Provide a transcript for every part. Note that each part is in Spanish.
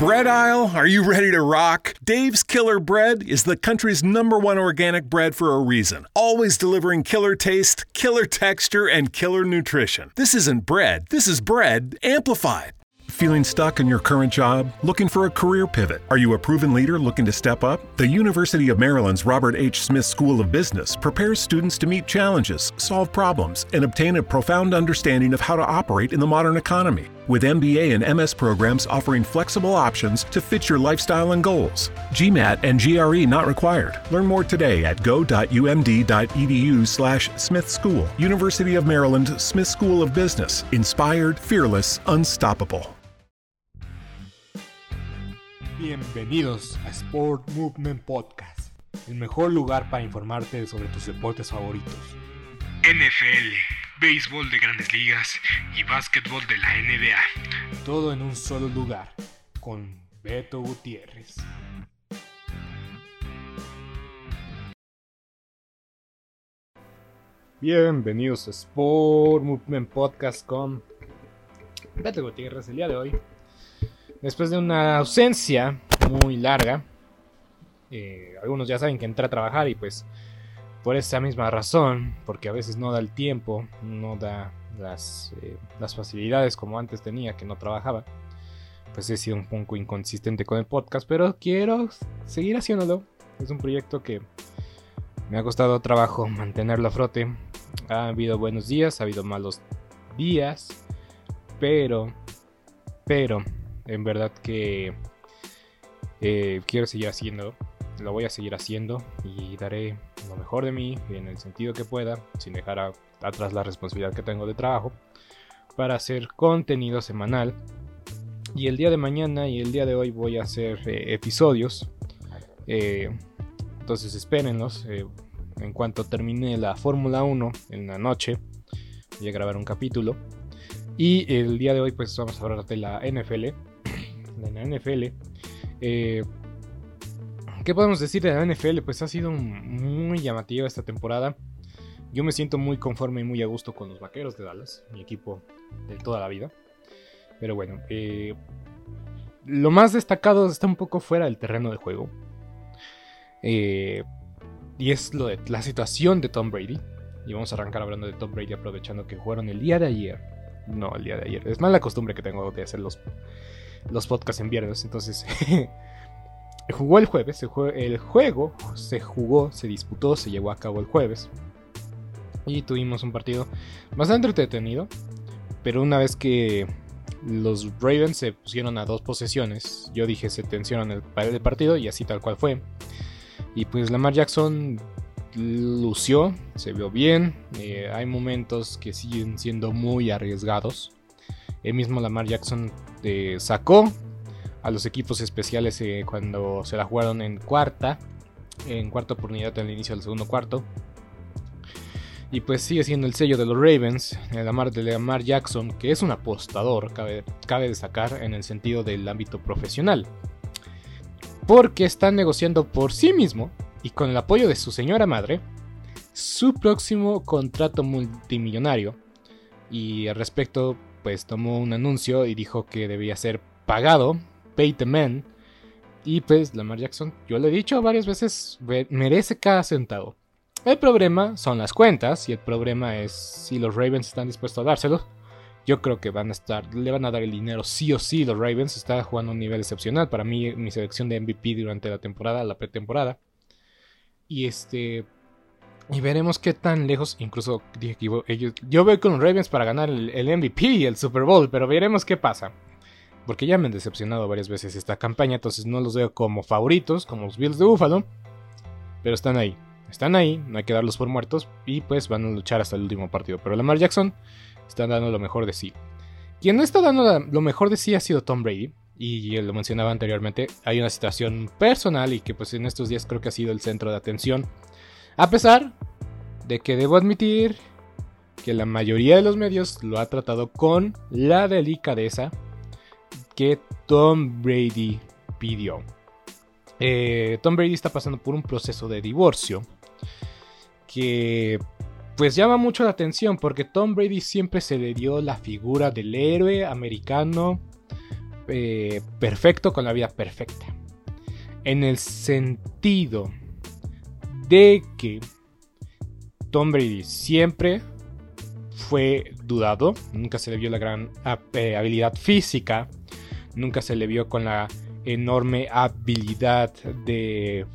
bread aisle, are you ready to rock? Dave's Killer Bread is the country's number one organic bread for a reason. Always delivering killer taste, killer texture, and killer nutrition. This isn't bread, this is bread amplified. Feeling stuck in your current job? Looking for a career pivot? Are you a proven leader looking to step up? The University of Maryland's Robert H. Smith School of Business prepares students to meet challenges, solve problems, and obtain a profound understanding of how to operate in the modern economy. With MBA and MS programs offering flexible options to fit your lifestyle and goals. GMAT and GRE not required. Learn more today at go.umd.edu slash Smith School. University of Maryland Smith School of Business. Inspired, fearless, unstoppable. Bienvenidos a Sport Movement Podcast, el mejor lugar para informarte sobre tus deportes favoritos. NFL, béisbol de grandes ligas y básquetbol de la NBA. Todo en un solo lugar, con Beto Gutiérrez. Bienvenidos a Sport Movement Podcast con Beto Gutiérrez el día de hoy. Después de una ausencia muy larga, eh, algunos ya saben que entré a trabajar y pues por esa misma razón, porque a veces no da el tiempo, no da las, eh, las facilidades como antes tenía, que no trabajaba, pues he sido un poco inconsistente con el podcast, pero quiero seguir haciéndolo. Es un proyecto que me ha costado trabajo mantenerlo a frote. Ha habido buenos días, ha habido malos días, pero, pero, en verdad que eh, quiero seguir haciendo, lo voy a seguir haciendo y daré lo mejor de mí en el sentido que pueda, sin dejar atrás la responsabilidad que tengo de trabajo, para hacer contenido semanal. Y el día de mañana y el día de hoy voy a hacer eh, episodios. eh, entonces espérenlos. eh, en cuanto termine la Fórmula 1 en la noche, voy a grabar un capítulo. Y el día de hoy pues vamos a hablar de la NFL. De la NFL. ¿Qué podemos decir de la NFL? Pues ha sido muy llamativa esta temporada. Yo me siento muy conforme y muy a gusto con los Vaqueros de Dallas, mi equipo de toda la vida. Pero bueno, eh, lo más destacado está un poco fuera del terreno de juego. Eh, y es lo de la situación de Tom Brady. Y vamos a arrancar hablando de Tom Brady aprovechando que jugaron el día de ayer. No, el día de ayer. Es más la costumbre que tengo de hacer los, los podcasts en viernes. Entonces, jugó el jueves. El, jue- el juego se jugó, se disputó, se llevó a cabo el jueves. Y tuvimos un partido bastante entretenido. Pero una vez que los Ravens se pusieron a dos posesiones, yo dije se tensionan el, el partido y así tal cual fue. Y pues Lamar Jackson lució, se vio bien. eh, hay momentos que siguen siendo muy arriesgados. El mismo Lamar Jackson eh, sacó a los equipos especiales eh, cuando se la jugaron en cuarta, en cuarta oportunidad al inicio del segundo cuarto. Y pues sigue siendo el sello de los Ravens, el Lamar de Lamar Jackson, que es un apostador, cabe, cabe destacar en el sentido del ámbito profesional. Porque está negociando por sí mismo y con el apoyo de su señora madre su próximo contrato multimillonario. Y al respecto, pues tomó un anuncio y dijo que debía ser pagado, pay the. Y pues Lamar Jackson, yo le he dicho varias veces, ve- merece cada centavo. El problema son las cuentas y el problema es si los Ravens están dispuestos a dárselo. Yo creo que van a estar, le van a dar el dinero sí o sí. Los Ravens están jugando a un nivel excepcional. Para mí, mi selección de MVP durante la temporada, la pretemporada. Y este. Y veremos qué tan lejos. Incluso dije que ellos, yo voy con los Ravens para ganar el, MVP el Super Bowl. Pero veremos qué pasa. Porque ya me han decepcionado varias veces esta campaña. Entonces no los veo como favoritos, como los Bills de Buffalo. Pero están ahí. Están ahí, no hay que darlos por muertos. Y pues van a luchar hasta el último partido. Pero Lamar Jackson está dando lo mejor de sí. Quien no está dando lo mejor de sí ha sido Tom Brady. Y lo mencionaba anteriormente. Hay una situación personal y que pues en estos días creo que ha sido el centro de atención. A pesar de que debo admitir que la mayoría de los medios lo ha tratado con la delicadeza que Tom Brady pidió. Eh, Tom Brady está pasando por un proceso de divorcio que pues llama mucho la atención porque Tom Brady siempre se le dio la figura del héroe americano eh, perfecto con la vida perfecta. En el sentido de que Tom Brady siempre fue dudado, nunca se le vio la gran eh, habilidad física, nunca se le vio con la enorme habilidad de,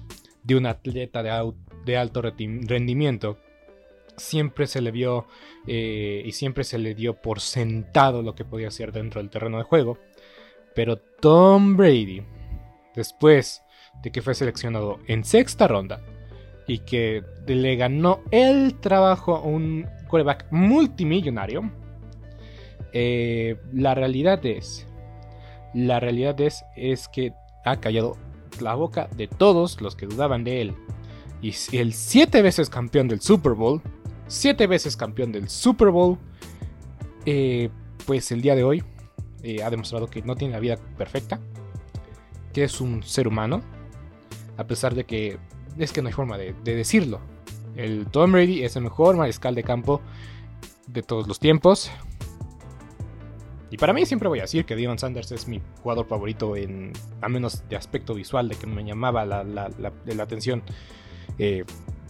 de un atleta de, de alto rendimiento. Siempre se le vio eh, y siempre se le dio por sentado lo que podía hacer dentro del terreno de juego. Pero Tom Brady, después de que fue seleccionado en sexta ronda y que le ganó el trabajo a un quarterback multimillonario, eh, la realidad es, la realidad es, es que ha callado la boca de todos los que dudaban de él. Y el siete veces campeón del Super Bowl, siete veces campeón del Super Bowl, eh, pues el día de hoy eh, ha demostrado que no tiene la vida perfecta, que es un ser humano, a pesar de que es que no hay forma de, decirlo. El Tom Brady es el mejor mariscal de campo de todos los tiempos. Y para mí siempre voy a decir que Dion Sanders es mi jugador favorito en, a menos de aspecto visual, de que me llamaba la, atención eh,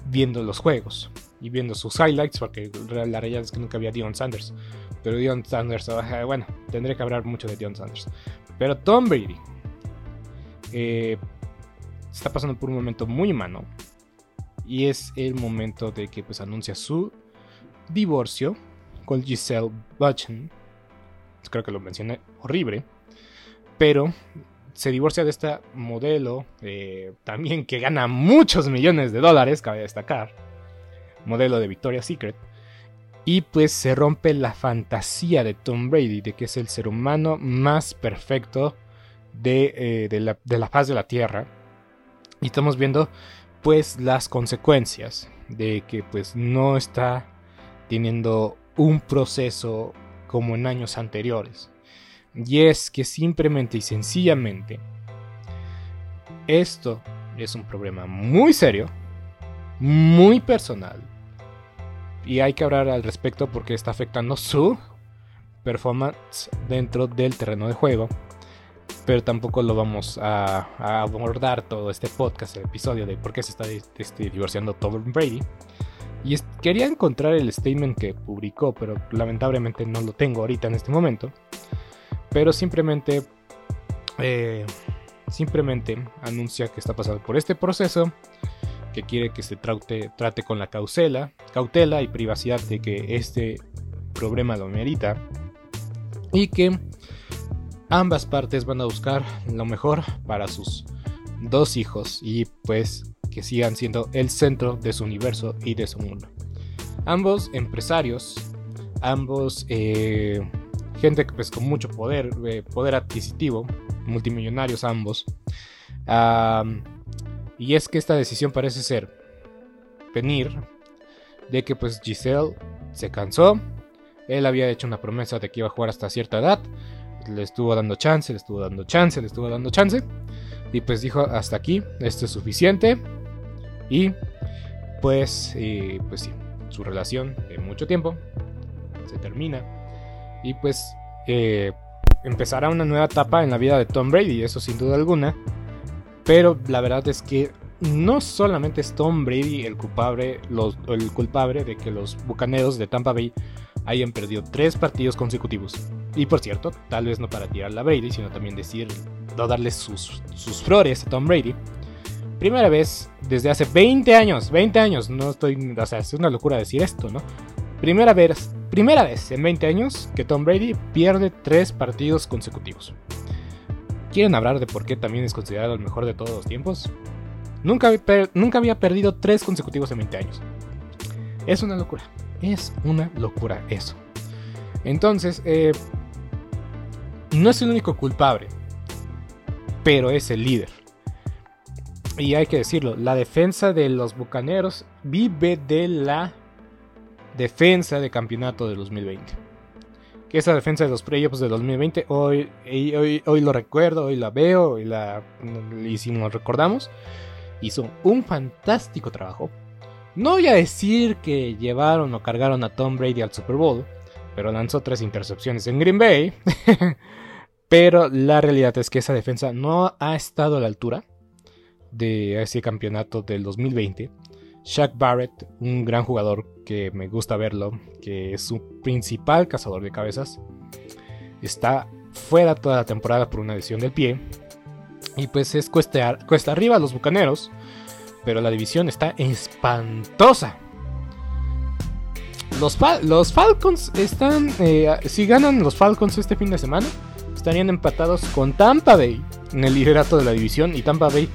viendo los juegos y viendo sus highlights, porque la realidad es que nunca había Dion Sanders. Pero Dion Sanders, bueno, tendré que hablar mucho de Dion Sanders. Pero Tom Brady eh, está pasando por un momento muy humano. Y es el momento de que pues anuncia su divorcio con Giselle Butchen. Creo que lo mencioné horrible. Pero se divorcia de esta modelo eh, también que gana muchos millones de dólares, cabe destacar. Modelo de Victoria's Secret. Y pues se rompe la fantasía de Tom Brady de que es el ser humano más perfecto de, eh, de, la, de la faz de la Tierra y estamos viendo pues las consecuencias de que pues no está teniendo un proceso como en años anteriores. Y es que simplemente y sencillamente esto es un problema muy serio, muy personal. Y hay que hablar al respecto porque está afectando su performance dentro del terreno de juego pero tampoco lo vamos a, abordar todo este podcast, el episodio de por qué se está este, divorciando Tom Brady. Y quería encontrar el statement que publicó, pero lamentablemente no lo tengo ahorita en este momento. Pero simplemente, eh, simplemente anuncia que está pasando por este proceso, que quiere que se trate, trate con la cautela, cautela y privacidad de que este problema lo merita. Y que ambas partes van a buscar lo mejor para sus dos hijos y pues que sigan siendo el centro de su universo y de su mundo. Ambos empresarios, ambos eh, gente pues con mucho poder, eh, poder adquisitivo, multimillonarios ambos. y es que esta decisión parece ser venir de que pues Giselle se cansó. Él había hecho una promesa de que iba a jugar hasta cierta edad le estuvo dando chance, le estuvo dando chance, le estuvo dando chance. Y pues dijo, hasta aquí, esto es suficiente. Y pues, pues sí, su relación de mucho tiempo se termina. Y pues eh, empezará una nueva etapa en la vida de Tom Brady, eso sin duda alguna. Pero la verdad es que no solamente es Tom Brady el culpable, los, el culpable de que los bucaneros de Tampa Bay hayan perdido tres partidos consecutivos. Y por cierto, tal vez no para tirar a Brady, sino también decir, no darle sus, sus flores a Tom Brady. Primera vez desde hace 20 años, 20 años, no estoy, o sea, es una locura decir esto, ¿no? Primera vez, primera vez en 20 años que Tom Brady pierde tres partidos consecutivos. ¿Quieren hablar de por qué también es considerado el mejor de todos los tiempos? Nunca, había perdido tres consecutivos en 20 años. Es una locura. Es una locura eso. Entonces, eh, no es el único culpable, pero es el líder. Y hay que decirlo, la defensa de los Bucaneros vive de la defensa de campeonato de 2020. Que esa defensa de los playoffs de 2020, hoy, hoy, hoy lo recuerdo, hoy la veo, y, la, y si nos recordamos, hizo un fantástico trabajo. No voy a decir que llevaron o cargaron a Tom Brady al Super Bowl, pero lanzó tres intercepciones en Green Bay. Pero la realidad es que esa defensa no ha estado a la altura de ese campeonato del 2020. Shaq Barrett, un gran jugador que me gusta verlo, que es su principal cazador de cabezas, está fuera toda la temporada por una lesión del pie. Y pues es cuesta, cuesta arriba a los bucaneros, pero la división está espantosa. Los, los Falcons están. Eh, si ganan los Falcons este fin de semana, estarían empatados con Tampa Bay en el liderato de la división. Y Tampa Bay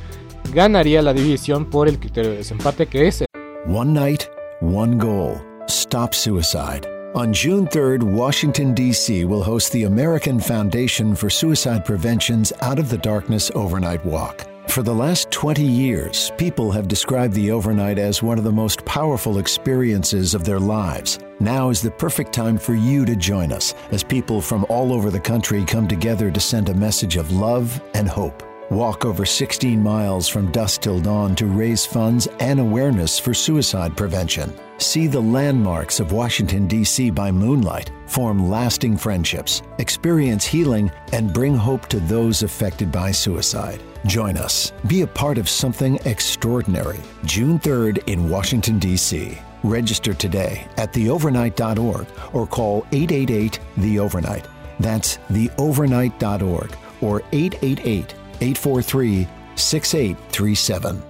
ganaría la división por el criterio de desempate que es. One night, one goal. Stop suicide. On June 3rd, Washington, D.C. will host the American Foundation for Suicide Prevention's Out of the Darkness Overnight Walk. For the last 20 years, people have described the overnight as one of the most powerful experiences of their lives. Now is the perfect time for you to join us as people from all over the country come together to send a message of love and hope. Walk over 16 miles from dusk till dawn to raise funds and awareness for suicide prevention. See the landmarks of Washington, D.C. by moonlight, form lasting friendships, experience healing, and bring hope to those affected by suicide. Join us. Be a part of something extraordinary. June 3rd in Washington, D.C. Register today at theovernight.org or call 888 The Overnight. That's theovernight.org or 888 843 6837.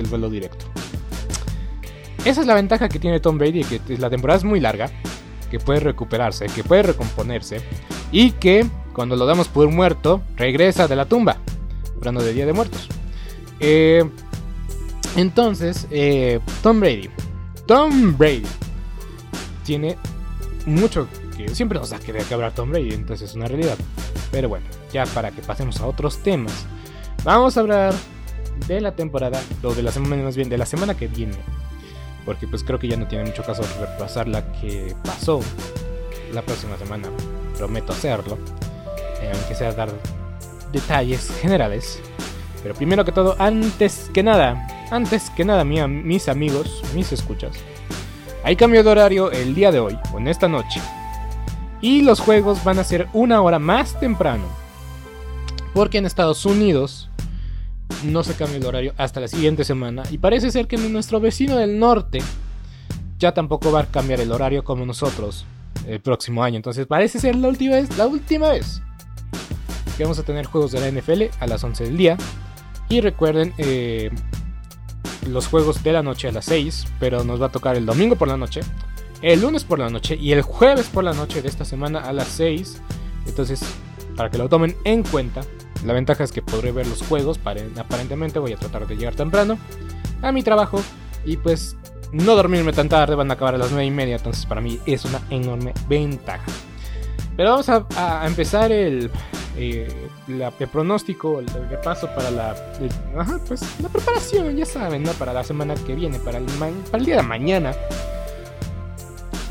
el vuelo directo. Esa es la ventaja que tiene Tom Brady, que la temporada es muy larga, que puede recuperarse, que puede recomponerse y que cuando lo damos por muerto regresa de la tumba, hablando de Día de Muertos. Eh, entonces, eh, Tom Brady. Tom Brady tiene mucho que siempre nos da que hablar Tom Brady, entonces es una realidad. Pero bueno, ya para que pasemos a otros temas, vamos a hablar de la temporada, o de la semana más bien, de la semana que viene. Porque pues creo que ya no tiene mucho caso repasar la que pasó la próxima semana. Prometo hacerlo. Eh, aunque sea dar detalles generales. Pero primero que todo, antes que nada, antes que nada, mis amigos, mis escuchas. Hay cambio de horario el día de hoy, o en esta noche. Y los juegos van a ser una hora más temprano. Porque en Estados Unidos no se cambia el horario hasta la siguiente semana. Y parece ser que nuestro vecino del norte ya tampoco va a cambiar el horario como nosotros el próximo año. Entonces parece ser la última vez, la última vez que vamos a tener juegos de la NFL a las 11 del día. Y recuerden, eh, los juegos de la noche a las 6, pero nos va a tocar el domingo por la noche, el lunes por la noche y el jueves por la noche de esta semana a las 6. Entonces, para que lo tomen en cuenta, la ventaja es que podré ver los juegos, aparentemente voy a tratar de llegar temprano a mi trabajo y pues no dormirme tan tarde, van a acabar a las 9 y media, entonces para mí es una enorme ventaja. Pero vamos a, empezar el, eh, pronóstico, el, repaso para la, pues, la preparación, ya saben, ¿no? Para la semana que viene, para el, para el día de mañana.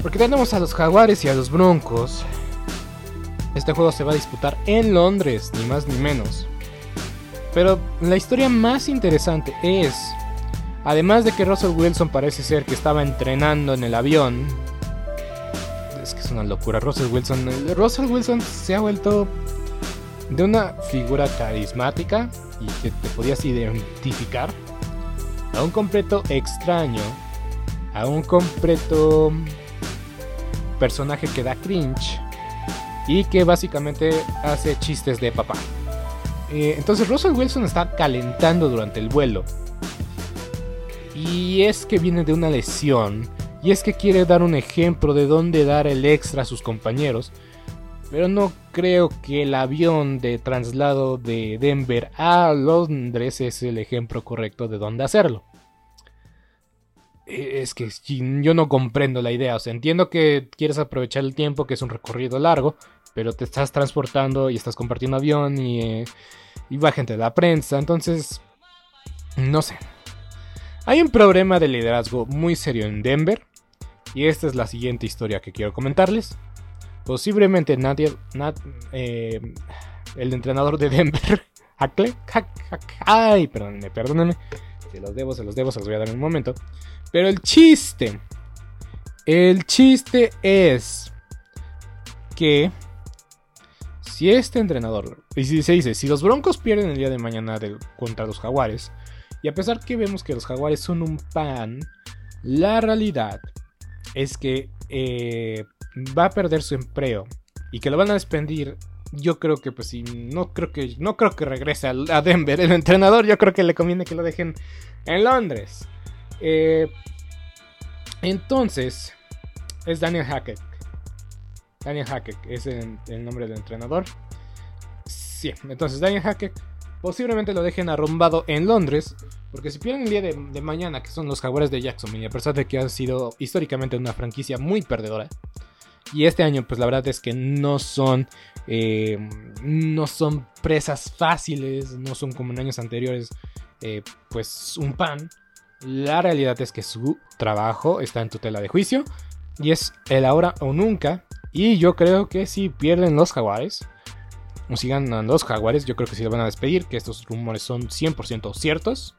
Porque tenemos a los jaguares y a los broncos este juego se va a disputar en Londres, ni más ni menos. Pero la historia más interesante es, además de que Russell Wilson parece ser que estaba entrenando en el avión, es que es una locura, Russell Wilson, Russell Wilson se ha vuelto de una figura carismática y que te podías identificar a un completo extraño, a un completo personaje que da cringe y que básicamente hace chistes de papá. Eh, entonces Russell Wilson está calentando durante el vuelo. Y es que viene de una lesión. Y es que quiere dar un ejemplo de dónde dar el extra a sus compañeros. Pero no creo que el avión de traslado de Denver a Londres es el ejemplo correcto de dónde hacerlo. Eh, es que yo no comprendo la idea. O sea, entiendo que quieres aprovechar el tiempo, que es un recorrido largo, pero te estás transportando y estás compartiendo avión y, eh, y va gente de la prensa. Entonces, no sé. Hay un problema de liderazgo muy serio en Denver. Y esta es la siguiente historia que quiero comentarles. Posiblemente nadie, eh, el entrenador de Denver, Hackle, ay, perdónenme, perdónenme. Se los debo, se los debo, se los voy a dar en un momento. Pero el chiste, el chiste es que si este entrenador, y si se dice, si los Broncos pierden el día de mañana contra los Jaguares, y a pesar que vemos que los Jaguares son un pan, la realidad es que eh, va a perder su empleo y que lo van a despedir. Yo creo que pues sí, no creo que no creo que regrese a, Denver el entrenador, yo creo que le conviene que lo dejen en Londres. Eh, entonces, es Daniel Hackett. Daniel Hackett es el, nombre del entrenador. Sí, entonces Daniel Hackett posiblemente lo dejen arrumbado en Londres. Porque si pierden el día de, mañana, que son los Jaguares de Jacksonville, a pesar de que ha sido históricamente una franquicia muy perdedora, y este año, pues la verdad es que no son. Eh, no son presas fáciles. No son como en años anteriores. Eh, pues un pan. La realidad es que su trabajo está en tutela de juicio. Y es el ahora o nunca. Y yo creo que si pierden los jaguares. O si ganan los jaguares. Yo creo que sí lo van a despedir. Que estos rumores son 100% ciertos.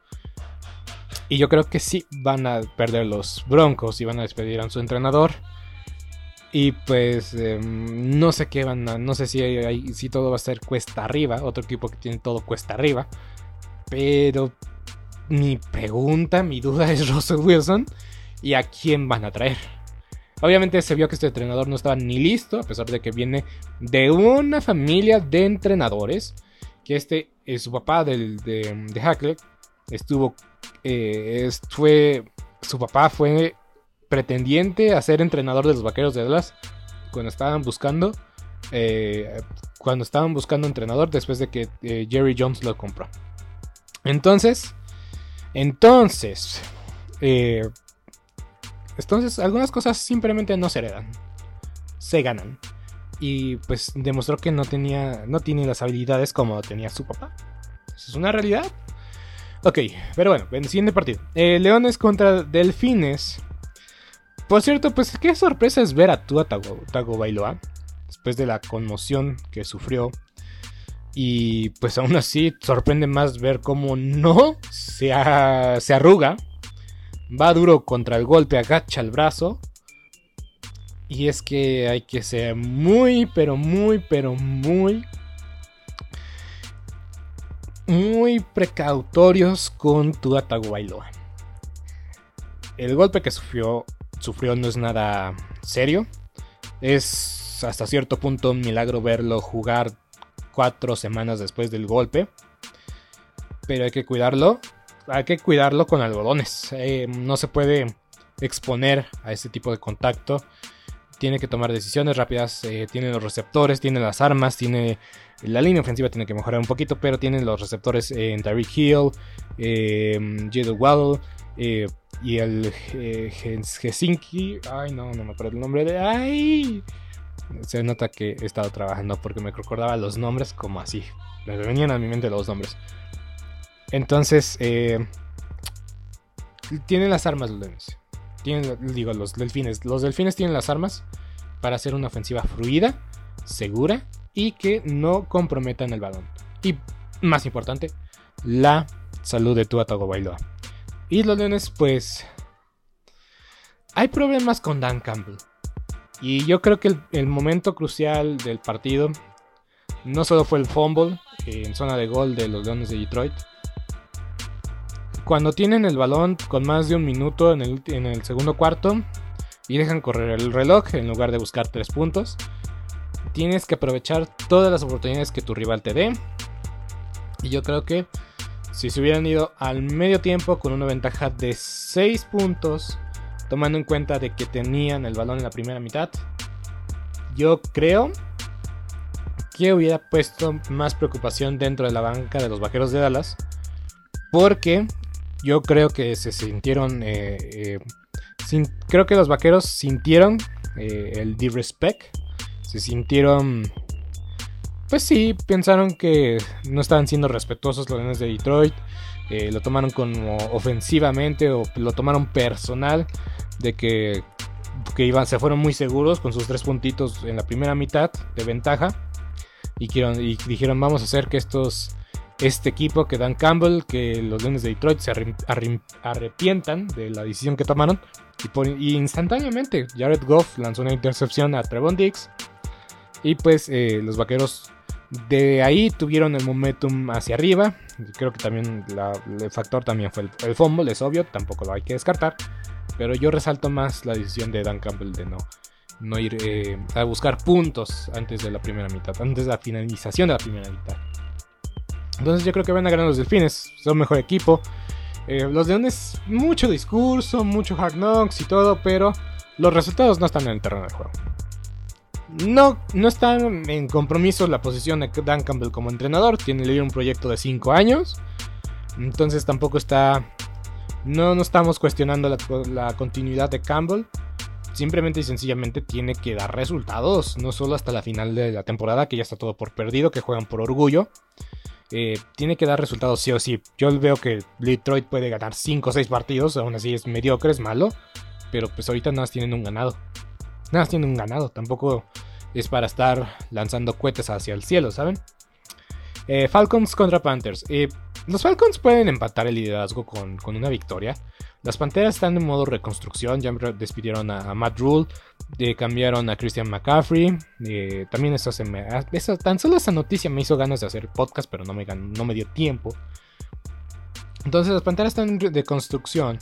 Y yo creo que sí van a perder los broncos. Y van a despedir a su entrenador. Y pues em, no sé qué van a, no sé si, si todo va a ser cuesta arriba, otro equipo que tiene todo cuesta arriba. Pero mi pregunta, mi duda es Russell Wilson y a quién van a traer. Obviamente se vio que este entrenador no estaba ni listo, a pesar de que viene de una familia de entrenadores. Que este, es su papá del, de, de estuvo, eh, fue, su papá fue pretendiente a ser entrenador de los Vaqueros de Dallas cuando estaban buscando eh, cuando estaban buscando entrenador después de que eh, Jerry Jones lo compró. Entonces, entonces, eh, entonces algunas cosas simplemente no se heredan, se ganan. Y pues demostró que no tenía, no tiene las habilidades como tenía su papá. Eso es una realidad. Ok, pero bueno, el siguiente partido. Leones contra Delfines. Por cierto, pues qué sorpresa es ver a Tua Tago, Bailoa después de la conmoción que sufrió. Y pues aún así sorprende más ver cómo no se, se arruga. Va duro contra el golpe, agacha el brazo. Y es que hay que ser muy, pero muy, pero muy... Muy precautorios con Tua Bailoa El golpe que sufrió sufrió no es nada serio. Es hasta cierto punto un milagro verlo jugar cuatro semanas después del golpe. Pero hay que cuidarlo. Hay que cuidarlo con algodones. Eh, no se puede exponer a este tipo de contacto. Tiene que tomar decisiones rápidas. Eh, tiene los receptores, tiene las armas, tiene. La línea ofensiva tiene que mejorar un poquito, pero tiene los receptores en Tyreek Hill, eh, Waddle, eh, y el eh, Helsinki. Ay, no, no me acuerdo el nombre de. ¡Ay! Se nota que he estado trabajando porque me recordaba los nombres como así. Me venían a mi mente los nombres. Entonces, eh, tienen las armas los delfines. Tienen, digo, los delfines. Los delfines tienen las armas para hacer una ofensiva fluida, segura y que no comprometan el balón. Y más importante, la salud de tu Atago Bailoa. Y los Leones, pues. Hay problemas con Dan Campbell. Y yo creo que el, momento crucial del partido no solo fue el fumble en zona de gol de los Leones de Detroit. Cuando tienen el balón con más de un minuto en el, segundo cuarto y dejan correr el reloj en lugar de buscar tres puntos, tienes que aprovechar todas las oportunidades que tu rival te dé. Y yo creo que si se hubieran ido al medio tiempo con una ventaja de 6 puntos, tomando en cuenta de que tenían el balón en la primera mitad, yo creo que hubiera puesto más preocupación dentro de la banca de los Vaqueros de Dallas. Porque yo creo que se sintieron... Eh, eh, creo que los Vaqueros sintieron eh, el disrespect. Se sintieron... Pues sí, pensaron que no estaban siendo respetuosos los de Detroit. lo tomaron como ofensivamente o lo tomaron personal. De que, que iban, se fueron muy seguros con sus tres puntitos en la primera mitad de ventaja y, dijeron vamos a hacer que estos este equipo, que Dan Campbell, que los Leones de Detroit se arrepientan de la decisión que tomaron. Y, instantáneamente Jared Goff lanzó una intercepción a Trevon Diggs. Y pues eh, los vaqueros de ahí tuvieron el momentum hacia arriba. Creo que también el factor también fue el, el fumble, es obvio, tampoco lo hay que descartar. Pero yo resalto más la decisión de Dan Campbell de no, no ir eh, a buscar puntos antes de la primera mitad, antes de la finalización de la primera mitad. Entonces yo creo que van a ganar los delfines, son mejor equipo. Eh, los leones, mucho discurso, mucho hard knocks y todo, pero los resultados no están en el terreno de juego. No, no está en compromiso la posición de Dan Campbell como entrenador, tiene un proyecto de 5 años, entonces tampoco está... No, no estamos cuestionando la, la continuidad de Campbell, simplemente y sencillamente tiene que dar resultados, no solo hasta la final de la temporada, que ya está todo por perdido, que juegan por orgullo. Eh, tiene que dar resultados sí o sí. Yo veo que Detroit puede ganar 5 o 6 partidos, aún así es mediocre, es malo, pero pues ahorita nada más tienen un ganado. Nada más tienen un ganado, tampoco es para estar lanzando cohetes hacia el cielo, ¿saben? Eh, Falcons contra Panthers. Eh, los Falcons pueden empatar el liderazgo con, una victoria. Las Panteras están en modo reconstrucción. Ya despidieron a, Matt Rule. cambiaron a Christian McCaffrey. también eso se me. Ah, tan solo esa noticia me hizo ganas de hacer podcast, pero no me, no me dio tiempo. Entonces las Panteras están de construcción.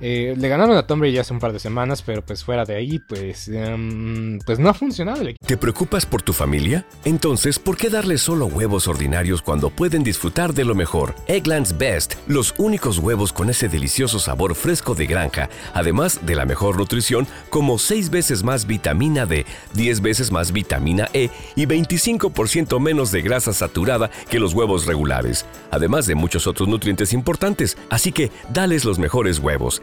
Eh, le ganaron a Tom Brady hace un par de semanas, pero pues fuera de ahí, pues, em, pues no ha funcionado ¿Te preocupas por tu familia? Entonces, ¿por qué darles solo huevos ordinarios cuando pueden disfrutar de lo mejor? Eggland's Best, los únicos huevos con ese delicioso sabor fresco de granja, además de la mejor nutrición, como 6 veces más vitamina D, 10 veces más vitamina E y 25% menos de grasa saturada que los huevos regulares, además de muchos otros nutrientes importantes. Así que, dales los mejores huevos.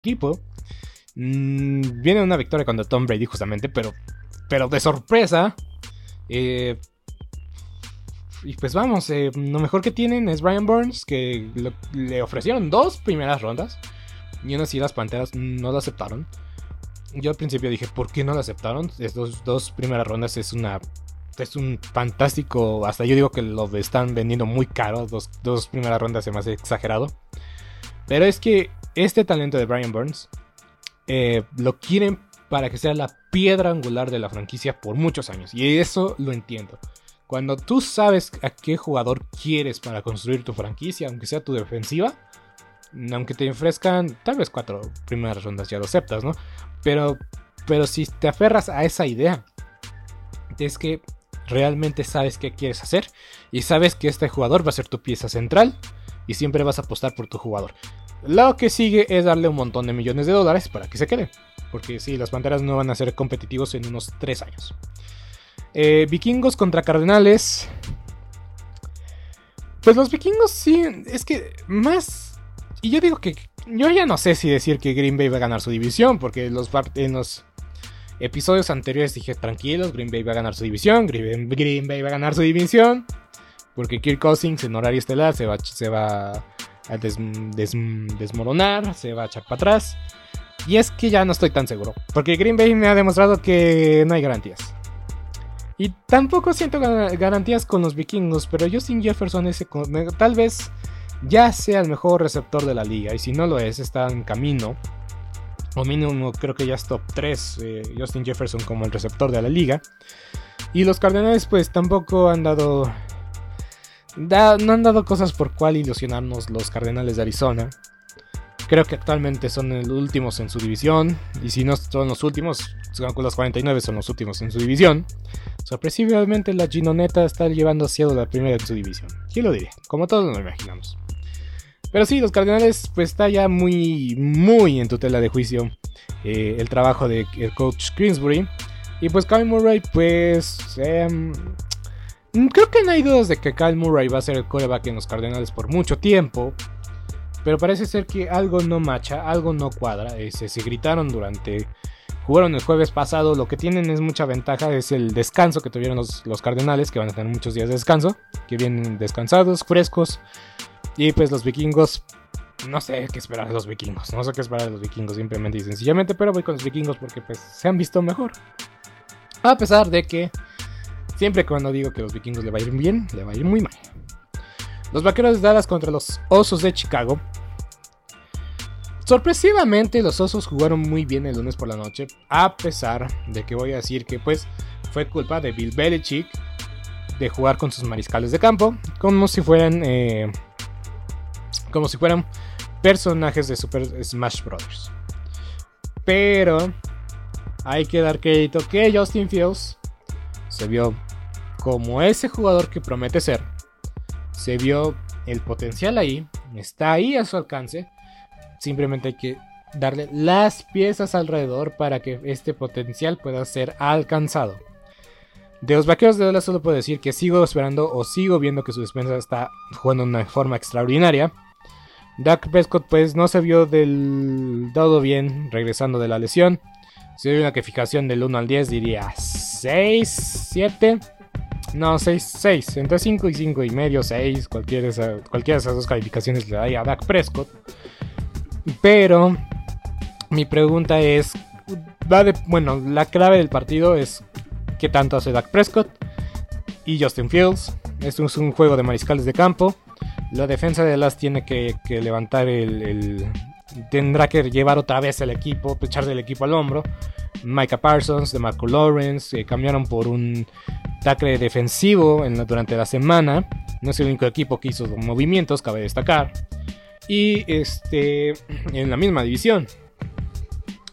equipo. Mm, viene una victoria contra Tom Brady justamente, pero, pero de sorpresa. Eh, y pues vamos, eh, lo mejor que tienen es Brian Burns, que le ofrecieron dos primeras rondas. Y aún así las Panteras no lo aceptaron. Yo al principio dije, ¿por qué no lo aceptaron? Estos dos primeras rondas es una... Es un fantástico... Hasta yo digo que lo están vendiendo muy caro. Dos, dos primeras rondas se me hace exagerado. Pero es que este talento de Brian Burns eh, lo quieren para que sea la piedra angular de la franquicia por muchos años. Y eso lo entiendo. Cuando tú sabes a qué jugador quieres para construir tu franquicia, aunque sea tu defensiva, aunque te ofrezcan tal vez cuatro primeras rondas, ya lo aceptas, ¿no? Pero, pero si te aferras a esa idea, es que realmente sabes qué quieres hacer y sabes que este jugador va a ser tu pieza central y siempre vas a apostar por tu jugador. Lo que sigue es darle un montón de millones de dólares para que se quede. Porque sí, las Panteras no van a ser competitivos en unos 3 años. Eh, vikingos contra Cardenales. Pues los vikingos sí, es que más... Y yo digo que... Yo ya no sé si decir que Green Bay va a ganar su división, porque en los episodios anteriores dije, tranquilos, Green Bay va a ganar su división, Green, Bay va a ganar su división, porque Kirk Cousins en horario estelar se va, se va a desmoronar, se va a echar para atrás. Y es que ya no estoy tan seguro, porque Green Bay me ha demostrado que no hay garantías. Y tampoco siento garantías con los vikingos, pero Justin Jefferson ese, tal vez ya sea el mejor receptor de la liga. Y si no lo es, está en camino. O mínimo creo que ya es top 3 eh, Justin Jefferson como el receptor de la liga. Y los Cardenales pues tampoco han dado... no han dado cosas por cual ilusionarnos los Cardenales de Arizona. Creo que actualmente son los últimos en su división. Y si no son los últimos, los 49 son los últimos en su división. Sorpresivamente la Ginoneta está llevando hacia la primera de su división. ¿Quién lo diría? Como todos nos lo imaginamos. Pero sí, los Cardenales pues está ya muy, muy en tutela de juicio eh, el trabajo de el coach Greensbury. Y pues Kyle Murray pues... Em, creo que no hay dudas de que Kyle Murray va a ser el coreback en los Cardenales por mucho tiempo. Pero parece ser que algo no macha, algo no cuadra. Eh, se gritaron durante jugaron el jueves pasado. Lo que tienen es mucha ventaja, es el descanso que tuvieron los, Cardenales, que van a tener muchos días de descanso, que vienen descansados, frescos. Y pues los vikingos, no sé qué esperar de los vikingos, no sé qué esperar de los vikingos, simplemente y sencillamente, pero voy con los vikingos porque pues se han visto mejor. A pesar de que siempre cuando digo que los vikingos le va a ir bien, le va a ir muy mal. Los vaqueros de Dallas contra los osos de Chicago Sorpresivamente los Osos jugaron muy bien el lunes por la noche, a pesar de que voy a decir que pues fue culpa de Bill Belichick de jugar con sus mariscales de campo como si fueran eh, como si fueran personajes de Super Smash Bros. Pero hay que dar crédito que Justin Fields se vio como ese jugador que promete ser. Se vio el potencial ahí, está ahí a su alcance Simplemente hay que darle las piezas alrededor para que este potencial pueda ser alcanzado. De los vaqueros de Dallas solo puedo decir que sigo esperando o sigo viendo que su defensa está jugando de una forma extraordinaria. Dak Prescott pues no se vio del todo bien regresando de la lesión. Si hay una calificación del 1 al 10 diría 6, 7. No, 6, 6. Entre 5 y 5 y medio, 6. Cualquiera de, cualquiera de esas dos calificaciones le da a Dak Prescott. Pero mi pregunta es, va de, bueno, la clave del partido es qué tanto hace Dak Prescott y Justin Fields. Esto es un juego de mariscales de campo. La defensa de las tiene que, levantar el, Tendrá que llevar otra vez el equipo, echarse el equipo al hombro. Micah Parsons, de Marco Lawrence, cambiaron por un tackle defensivo en durante la semana. No es el único equipo que hizo movimientos, cabe destacar y este en la misma división.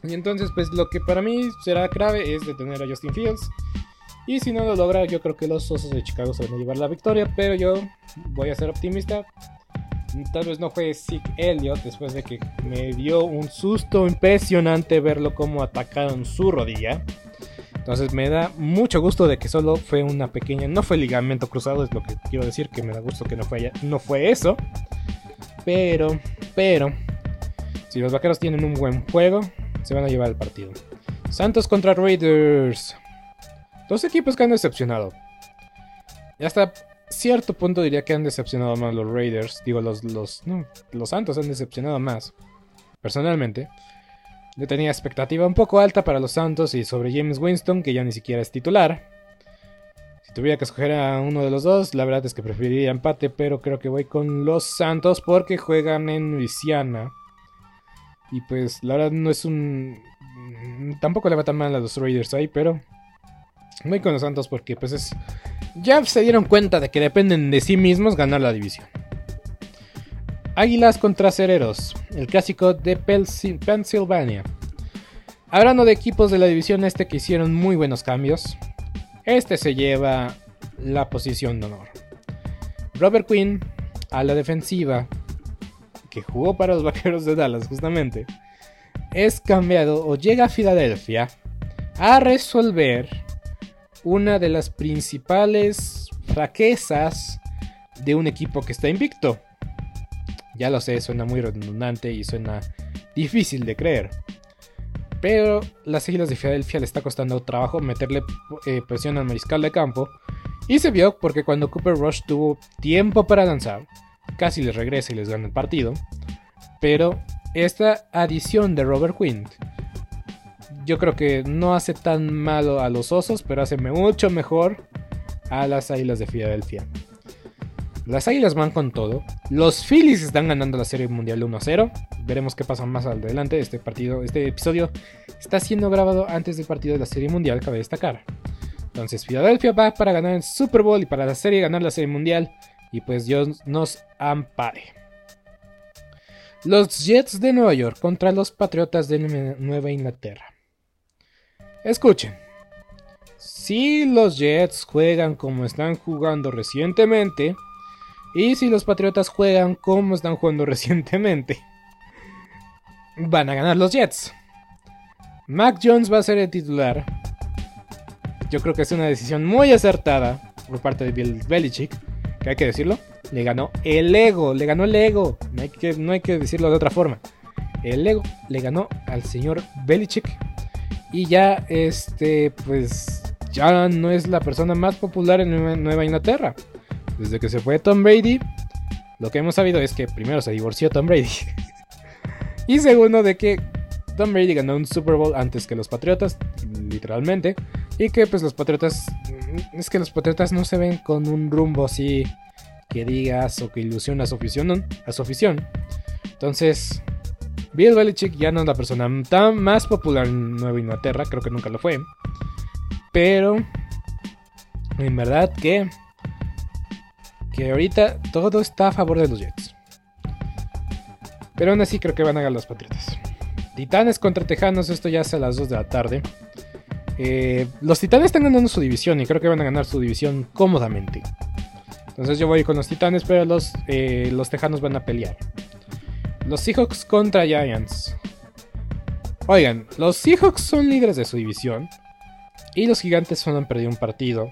Y entonces, pues lo que para mí será clave es detener a Justin Fields. Y si no lo logra, yo creo que los Osos de Chicago se van a llevar la victoria. Pero yo voy a ser optimista. Tal vez no fue Zeke Elliott después de que me dio un susto impresionante verlo como atacaron su rodilla. Entonces me da mucho gusto de que solo fue una pequeña, no fue ligamento cruzado, es lo que quiero decir, que me da gusto que no fue, no fue eso. Pero, pero, si los vaqueros tienen un buen juego, se van a llevar el partido. Santos contra Raiders. Dos equipos que han decepcionado. Y hasta cierto punto diría que han decepcionado más los Raiders. Digo, los, los, los Santos han decepcionado más. Personalmente. Yo tenía expectativa un poco alta para los Santos y sobre James Winston, que ya ni siquiera es titular tuviera que escoger a uno de los dos, la verdad es que preferiría empate, pero creo que voy con los Santos porque juegan en Luisiana. Y pues la verdad no es un... Tampoco le va tan mal a los Raiders ahí, pero... Voy con los Santos porque pues es... Ya se dieron cuenta de que dependen de sí mismos ganar la división. Águilas contra Cereros, el clásico de Pennsylvania. Hablando de equipos de la división este que hicieron muy buenos cambios, este se lleva la posición de honor. Robert Quinn a la defensiva, que jugó para los Vaqueros de Dallas justamente, es cambiado o llega a Filadelfia a resolver una de las principales fraquezas de un equipo que está invicto. Ya lo sé, suena muy redundante y suena difícil de creer. Pero las Águilas de Filadelfia le está costando trabajo meterle eh, presión al mariscal de campo. Y se vio porque cuando Cooper Rush tuvo tiempo para lanzar, casi les regresa y les gana el partido. Pero esta adición de Robert Quinn, yo creo que no hace tan malo a los osos, pero hace mucho mejor a las Águilas de Filadelfia. Las Águilas van con todo. Los Phillies están ganando la Serie Mundial 1-0. Veremos qué pasa más adelante. Este partido, este episodio está siendo grabado antes del partido de la Serie Mundial, cabe destacar. Entonces, Filadelfia va para ganar el Super Bowl y para la serie ganar la Serie Mundial. Y pues Dios nos ampare. Los Jets de Nueva York contra los Patriotas de Nueva Inglaterra. Escuchen. Si los Jets juegan como están jugando recientemente, y si los Patriotas juegan como están jugando recientemente, van a ganar los Jets. Mac Jones va a ser el titular. Yo creo que es una decisión muy acertada por parte de Bill Belichick, que hay que decirlo. Le ganó el ego, le ganó el ego. No hay que, no hay que decirlo de otra forma. El ego le ganó al señor Belichick. Y ya, este, pues, ya no es la persona más popular en Nueva Inglaterra. Desde que se fue Tom Brady, lo que hemos sabido es que primero se divorció Tom Brady. y segundo, de que Tom Brady ganó un Super Bowl antes que los Patriotas, literalmente. Y que pues los Patriotas, mm, es que los Patriotas no se ven con un rumbo así que digas o que ilusiona su afición. A su afición. Entonces, Bill Belichick ya no es la persona tan más popular en Nueva Inglaterra, creo que nunca lo fue. Pero, en verdad que que ahorita todo está a favor de los Jets. Pero aún así creo que van a ganar los Patriotas. Titanes contra Tejanos, esto ya es a las 2 de la tarde. Eh, los Titanes están ganando su división y creo que van a ganar su división cómodamente. Entonces yo voy con los Titanes, pero los, eh, los Tejanos van a pelear. Los Seahawks contra Giants. Oigan, los Seahawks son líderes de su división. Y los Gigantes solo han perdido un partido.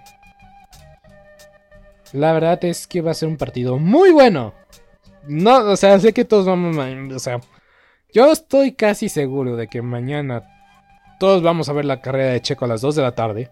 La verdad es que va a ser un partido muy bueno. No, o sea, sé que todos vamos. O sea, yo estoy casi seguro de que mañana todos vamos a ver la carrera de Checo a las 2 de la tarde.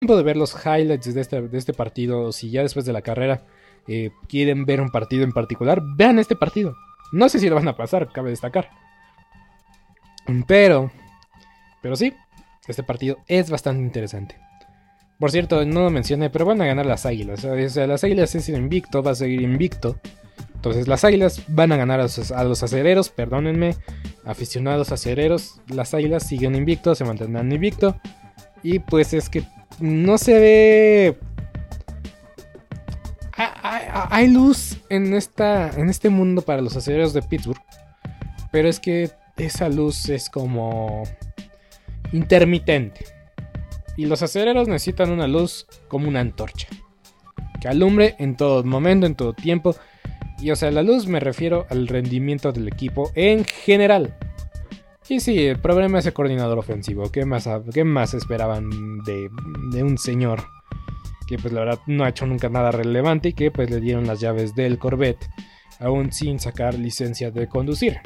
de ver los highlights de este, de este partido, si ya después de la carrera eh, quieren ver un partido en particular, vean este partido. No sé si lo van a pasar, cabe destacar. Pero, pero sí, este partido es bastante interesante. Por cierto, no lo mencioné, pero van a ganar las águilas. O sea, las águilas es invicto, va a seguir invicto. Entonces las águilas van a ganar a los, a los acereros, perdónenme, aficionados acereros. Las águilas siguen invictos, se mantendrán invicto. Y pues es que no se ve... hay, luz en, esta, en este mundo para los aceleros de Pittsburgh. Pero es que esa luz es como intermitente. Y los aceleros necesitan una luz como una antorcha. Que alumbre en todo momento, en todo tiempo. Y o sea, la luz me refiero al rendimiento del equipo en general. Y sí, el problema es el coordinador ofensivo. ¿Qué más, qué más esperaban de, un señor que pues la verdad no ha hecho nunca nada relevante y que pues le dieron las llaves del Corvette aún sin sacar licencia de conducir?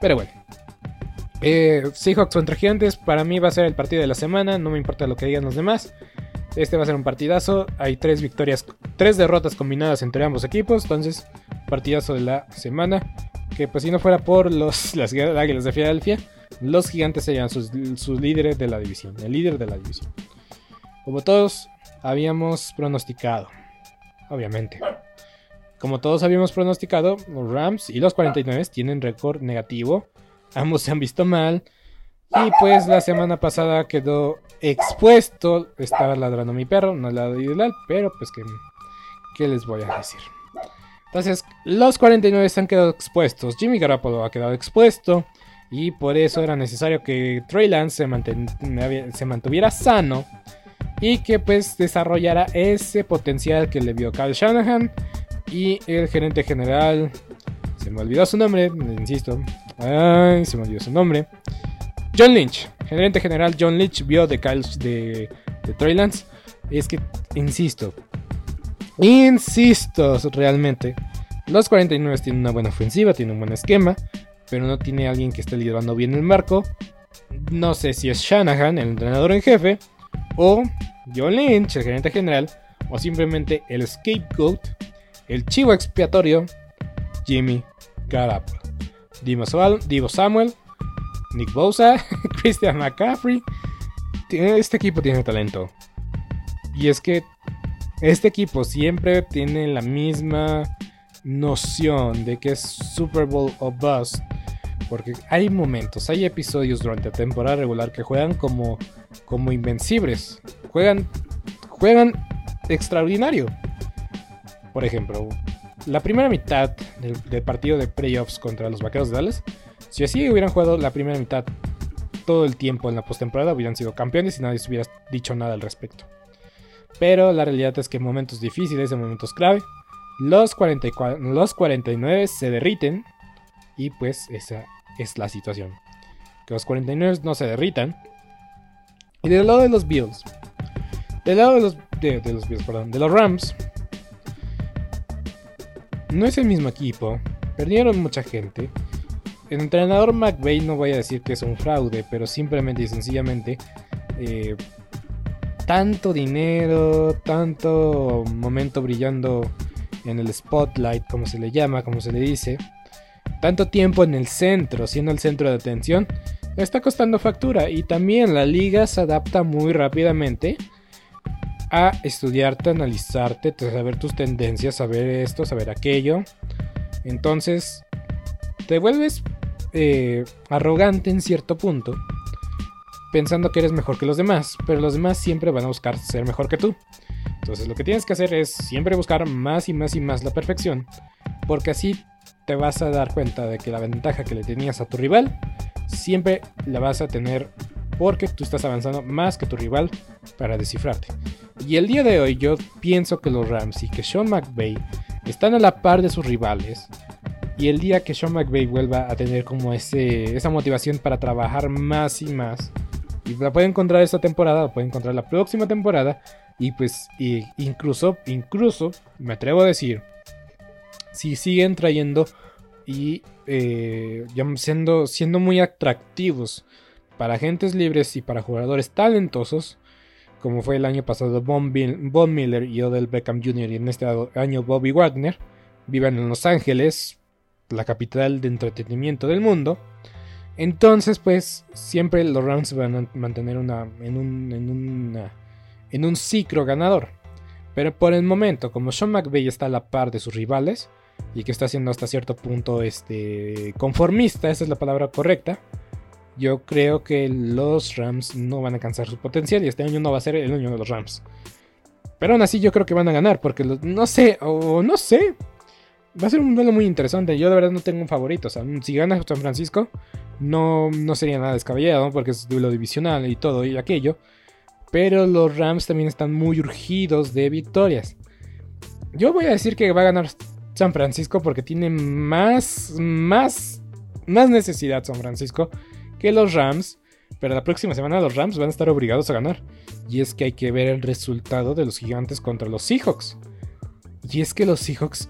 Pero bueno. Eh, Seahawks contra Gigantes para mí va a ser el partido de la semana, no me importa lo que digan los demás. Este va a ser un partidazo. Hay tres victorias, tres derrotas combinadas entre ambos equipos. Entonces, partidazo de la semana. Que pues si no fuera por los, las Águilas de Filadelfia, los gigantes serían sus, sus, líderes de la división. El líder de la división. Como todos habíamos pronosticado. Obviamente. Como todos habíamos pronosticado, los Rams y los 49 tienen récord negativo. Ambos se han visto mal. Y pues la semana pasada quedó expuesto. Estaba ladrando mi perro, no la ideal, pero pues que, ¿qué les voy a decir? Entonces, los 49 se han quedado expuestos. Jimmy Garoppolo ha quedado expuesto. Y por eso era necesario que Trey Lance se, mantuviera sano. Y que pues desarrollara ese potencial que le vio Kyle Shanahan. Y el gerente general. Se me olvidó su nombre, insisto. Ay, se me olvidó su nombre. John Lynch. Gerente general John Lynch vio de Kyle de, de Trey Lance. Es que, insisto. Insisto, realmente. Los 49 tienen una buena ofensiva, tienen un buen esquema. Pero no tiene alguien que esté liderando bien el marco. No sé si es Shanahan, el entrenador en jefe. O John Lynch, el gerente general. O simplemente el scapegoat el chivo expiatorio Jimmy Garoppolo. Divo Samuel, Nick Bosa, Christian McCaffrey. Este equipo tiene talento. Y es que este equipo siempre tiene la misma noción de que es Super Bowl o bust. Porque hay momentos, hay episodios durante la temporada regular que juegan como, como invencibles. Juegan, juegan extraordinario. Por ejemplo, la primera mitad del, partido de playoffs contra los Vaqueros de Dallas, si así hubieran jugado la primera mitad todo el tiempo en la postemporada, hubieran sido campeones y nadie se hubiera dicho nada al respecto. Pero la realidad es que en momentos difíciles, en momentos clave, los, 44, los 49 se derriten y pues esa es la situación. Que los 49 no se derritan. Y del lado de los Bills, del lado de los, Bills, perdón, de los Rams, no es el mismo equipo, perdieron mucha gente. El entrenador McVeigh no voy a decir que es un fraude, pero simplemente y sencillamente eh, tanto dinero, tanto momento brillando en el spotlight, como se le llama, como se le dice, tanto tiempo en el centro, siendo el centro de atención, está costando factura y también la liga se adapta muy rápidamente a estudiarte, analizarte, saber tus tendencias, saber esto, saber aquello. Entonces, te vuelves eh, arrogante en cierto punto, pensando que eres mejor que los demás, pero los demás siempre van a buscar ser mejor que tú. Entonces, lo que tienes que hacer es siempre buscar más y más y más la perfección, porque así te vas a dar cuenta de que la ventaja que le tenías a tu rival, siempre la vas a tener porque tú estás avanzando más que tu rival para descifrarte. Y el día de hoy yo pienso que los Rams y que Sean McVay están a la par de sus rivales. Y el día que Sean McVay vuelva a tener como ese, esa motivación para trabajar más y más. Y la puede encontrar esta temporada, o puede encontrar la próxima temporada. Y pues incluso, incluso, me atrevo a decir, si siguen trayendo y eh, siendo, siendo muy atractivos para agentes libres y para jugadores talentosos, como fue el año pasado Von, Miller y Odell Beckham Jr. y en este año Bobby Wagner, viven en Los Ángeles, la capital de entretenimiento del mundo. Entonces, pues, siempre los Rams van a mantener una, en, un, en, en un ciclo ganador. Pero por el momento, como Sean McVay está a la par de sus rivales y que está siendo hasta cierto punto este, conformista, esa es la palabra correcta, yo creo que los Rams no van a alcanzar su potencial y este año no va a ser el año de los Rams. Pero aún así yo creo que van a ganar, porque no sé, o no sé. Va a ser un duelo muy interesante. Yo de verdad no tengo un favorito. O sea, si gana San Francisco, no, no sería nada descabellado, porque es duelo divisional y todo y aquello. Pero los Rams también están muy urgidos de victorias. Yo voy a decir que va a ganar San Francisco porque tiene más, más, más necesidad San Francisco que los Rams. Pero la próxima semana los Rams van a estar obligados a ganar. Y es que hay que ver el resultado de los gigantes contra los Seahawks. Y es que los Seahawks,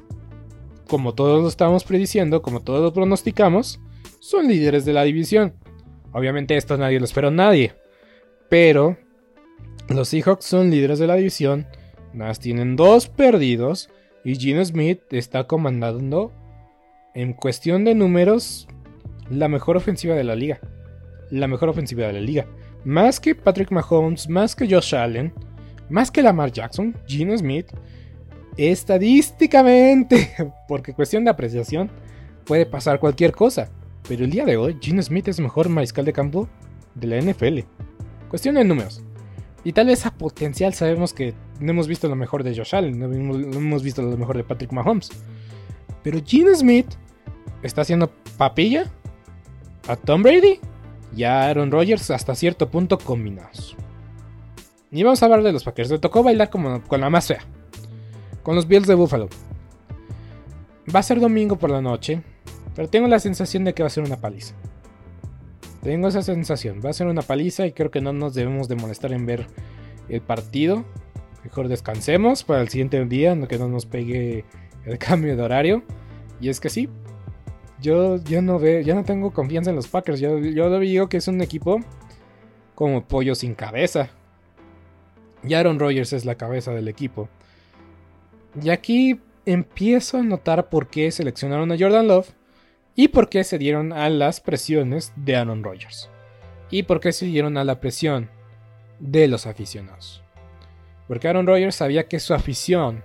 como todos lo estábamos prediciendo, como todos lo pronosticamos, son líderes de la división. Obviamente esto nadie lo esperó nadie. Pero los Seahawks son líderes de la división. Nada tienen dos perdidos. Y Gino Smith está comandando en cuestión de números la mejor ofensiva de la liga. La mejor ofensiva de la liga. Más que Patrick Mahomes, más que Josh Allen, más que Lamar Jackson, Gino Smith, estadísticamente, porque cuestión de apreciación, puede pasar cualquier cosa. Pero el día de hoy, Gino Smith es mejor mariscal de campo de la NFL. Cuestión de números. Y tal vez a potencial sabemos que no hemos visto lo mejor de Josh Allen, no hemos, visto lo mejor de Patrick Mahomes. Pero Gino Smith está haciendo papilla a Tom Brady y a Aaron Rodgers hasta cierto punto combinados. Y vamos a hablar de los Packers. Le tocó bailar como con la más fea. Con los Bills de Buffalo. Va a ser domingo por la noche. Pero tengo la sensación de que va a ser una paliza. Tengo esa sensación. Va a ser una paliza y creo que no nos debemos de molestar en ver el partido. Mejor descansemos para el siguiente día, que no nos pegue el cambio de horario. Y es que sí, yo no veo, ya no tengo confianza en los Packers. Yo, yo digo que es un equipo como pollo sin cabeza. Y Aaron Rodgers es la cabeza del equipo. Y aquí empiezo a notar por qué seleccionaron a Jordan Love y por qué se dieron a las presiones de Aaron Rodgers. Y por qué se dieron a la presión de los aficionados. Porque Aaron Rodgers sabía que su afición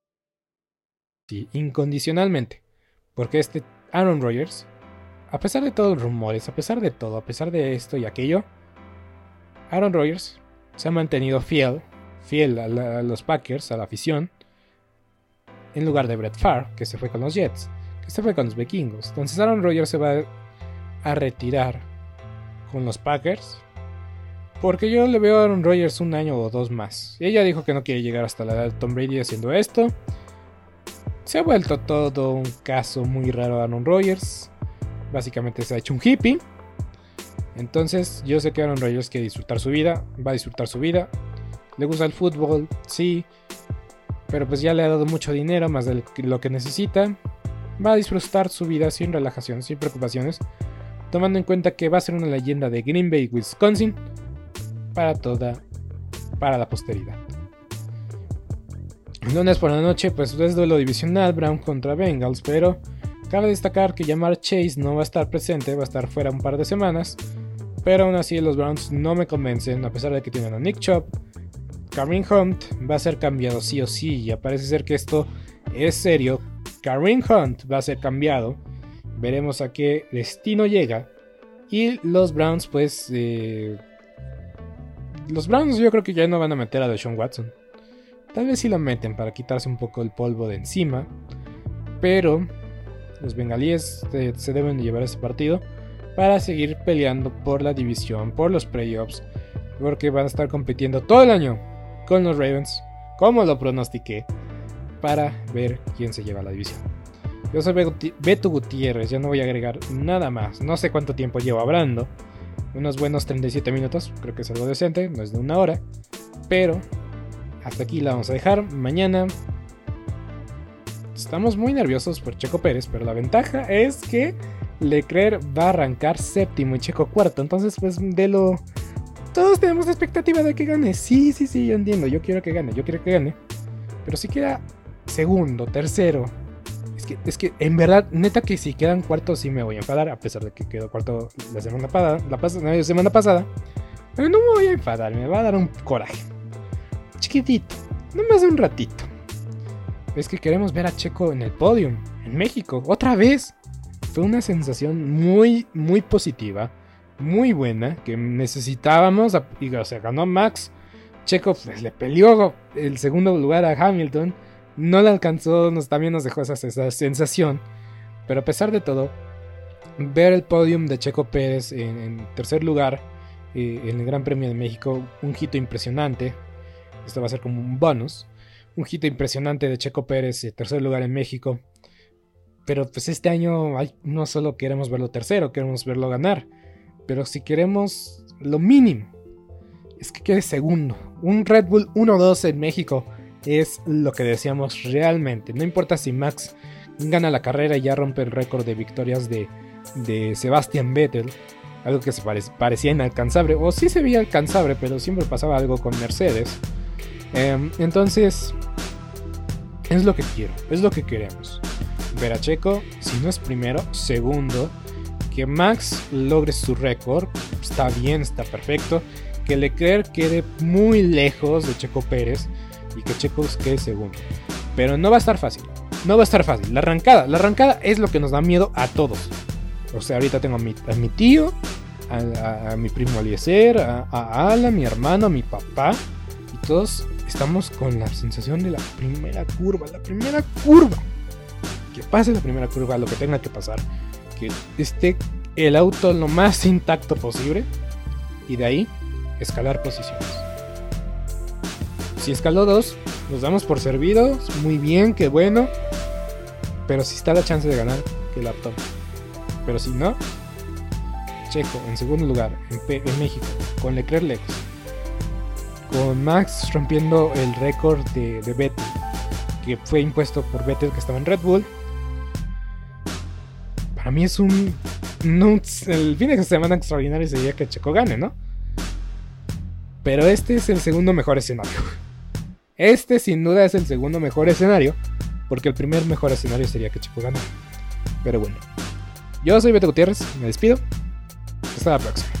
incondicionalmente. Porque este Aaron Rodgers, a pesar de todos los rumores, a pesar de todo, a pesar de esto y aquello, Aaron Rodgers se ha mantenido fiel, fiel a, los Packers, a la afición, en lugar de Brett Favre, que se fue con los Jets, que se fue con los Vikingos. Entonces Aaron Rodgers se va a retirar con los Packers. Porque yo le veo a Aaron Rodgers un año o dos más. Ella dijo que no quiere llegar hasta la edad de Tom Brady haciendo esto. Se ha vuelto todo un caso muy raro a Aaron Rodgers. Básicamente se ha hecho un hippie. Entonces yo sé que Aaron Rodgers quiere disfrutar su vida, va a disfrutar su vida. Le gusta el fútbol, sí. Pero pues ya le ha dado mucho dinero, más de lo que necesita. Va a disfrutar su vida sin relajación, sin preocupaciones. Tomando en cuenta que va a ser una leyenda de Green Bay, Wisconsin. Para toda, para la posteridad. Lunes por la noche, pues es duelo divisional, Brown contra Bengals, pero cabe destacar que Jamar Chase no va a estar presente, va a estar fuera un par de semanas, pero aún así los Browns no me convencen, a pesar de que tienen a Nick Chubb, Kareem Hunt va a ser cambiado sí o sí. Ya parece ser que esto es serio. Kareem Hunt va a ser cambiado. Veremos a qué destino llega. Y los Browns, pues. Eh, los Browns yo creo que ya no van a meter a Deshaun Watson. Tal vez sí lo meten para quitarse un poco el polvo de encima. Pero los bengalíes se deben llevar ese partido para seguir peleando por la división, por los playoffs. Porque van a estar compitiendo todo el año con los Ravens, como lo pronostiqué, para ver quién se lleva la división. Yo soy Beto Gutiérrez, ya no voy a agregar nada más. No sé cuánto tiempo llevo hablando. Unos buenos 37 minutos, creo que es algo decente, no es de una hora. Pero hasta aquí la vamos a dejar. Mañana estamos muy nerviosos por Checo Pérez, pero la ventaja es que Leclerc va a arrancar séptimo y Checo cuarto. Entonces, pues de lo... Todos tenemos la expectativa de que gane. Sí, sí, sí, yo entiendo. Yo quiero que gane, yo quiero que gane. Pero si queda segundo, tercero, es que en verdad, neta que si quedan cuartos sí me voy a enfadar, a pesar de que quedó cuarto la semana pasada, la, semana pasada. Pero no me voy a enfadar, me va a dar un coraje. Chiquitito, no más de un ratito. Es que queremos ver a Checo en el podio, en México, otra vez. Fue una sensación muy, muy positiva, muy buena, que necesitábamos. Y, o ganó Max. Checo pues, le peleó el segundo lugar a Hamilton no le alcanzó, nos, también nos dejó esa, sensación. Pero a pesar de todo, ver el podium de Checo Pérez en, tercer lugar eh, en el Gran Premio de México, un hito impresionante. Esto va a ser como un bonus. Un hito impresionante de Checo Pérez, en tercer lugar en México. Pero pues este año no solo queremos verlo tercero, queremos verlo ganar. Pero si queremos lo mínimo, es que quede segundo. Un Red Bull 1-2 en México es lo que decíamos realmente. No importa si Max gana la carrera y ya rompe el récord de victorias de, de Sebastian Vettel, algo que se parecía inalcanzable, o sí se veía alcanzable, pero siempre pasaba algo con Mercedes. Em, entonces, es lo que quiero, es lo que queremos. Ver a Checo, si no es primero, segundo. Que Max logre su récord, está bien, está perfecto. Que Leclerc quede muy lejos de Checo Pérez y que Checo quede segundo. Pero no va a estar fácil. No va a estar fácil. La arrancada, la arrancada es lo que nos da miedo a todos. O sea, ahorita tengo a mi, a mi tío, a, mi primo Eliezer, a, a Ala, mi hermano, a mi papá. Y todos estamos con la sensación de la primera curva. La primera curva. Que pase la primera curva, lo que tenga que pasar. Que esté el auto lo más intacto posible. Y de ahí, escalar posiciones. Si escaló 2, nos damos por servidos. Muy bien, qué bueno. Pero si está la chance de ganar, que la tome. Pero si no, Checo en segundo lugar en, México, con Leclerc Lex. Con Max rompiendo el récord de, de Vettel, que fue impuesto por Vettel que estaba en Red Bull. Para mí es un. el fin de semana extraordinario sería que Checo gane, ¿no? Pero este es el segundo mejor escenario. Este sin duda es el segundo mejor escenario, porque el primer mejor escenario sería que Checo gane. Pero bueno, yo soy Beto Gutiérrez, me despido. Hasta la próxima.